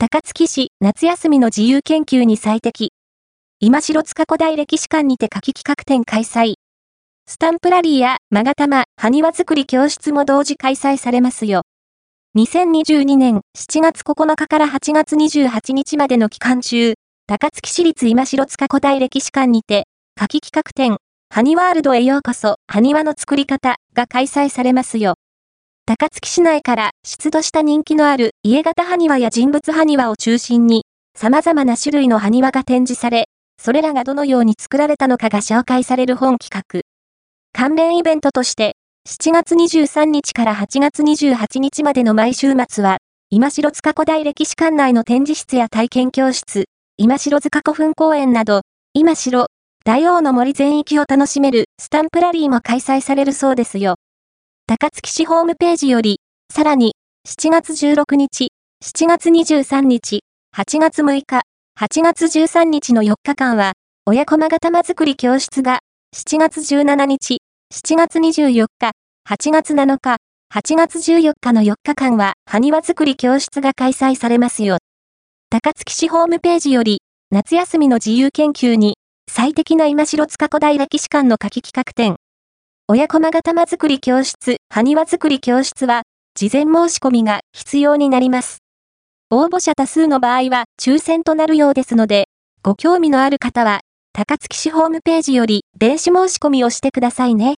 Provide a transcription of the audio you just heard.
高槻市夏休みの自由研究に最適。今城塚古代歴史館にて夏季企画展開催。スタンプラリーやマガタマ、埴輪作り教室も同時開催されますよ。2022年7月9日から8月28日までの期間中、高槻市立今城塚古代歴史館にて、夏季企画展、ハニワールドへようこそ、ハニワの作り方が開催されますよ。高槻市内から出土した人気のある家型埴輪や人物埴輪を中心に、様々な種類の埴輪が展示され、それらがどのように作られたのかが紹介される本企画。関連イベントとして、7月23日から8月28日までの毎週末は、今城塚古代歴史館内の展示室や体験教室、今城塚古墳公園など、今城、大王の森全域を楽しめるスタンプラリーも開催されるそうですよ。高槻市ホームページより、さらに、7月16日、7月23日、8月6日、8月13日の4日間は、親子まが玉作り教室が、7月17日、7月24日、8月7日、8月14日の4日間は、埴輪作り教室が開催されますよ。高槻市ホームページより、夏休みの自由研究に、最適な今城塚古代歴史館の夏季企画展、親駒が玉作り教室、埴輪作り教室は、事前申し込みが必要になります。応募者多数の場合は抽選となるようですので、ご興味のある方は、高槻市ホームページより電子申し込みをしてくださいね。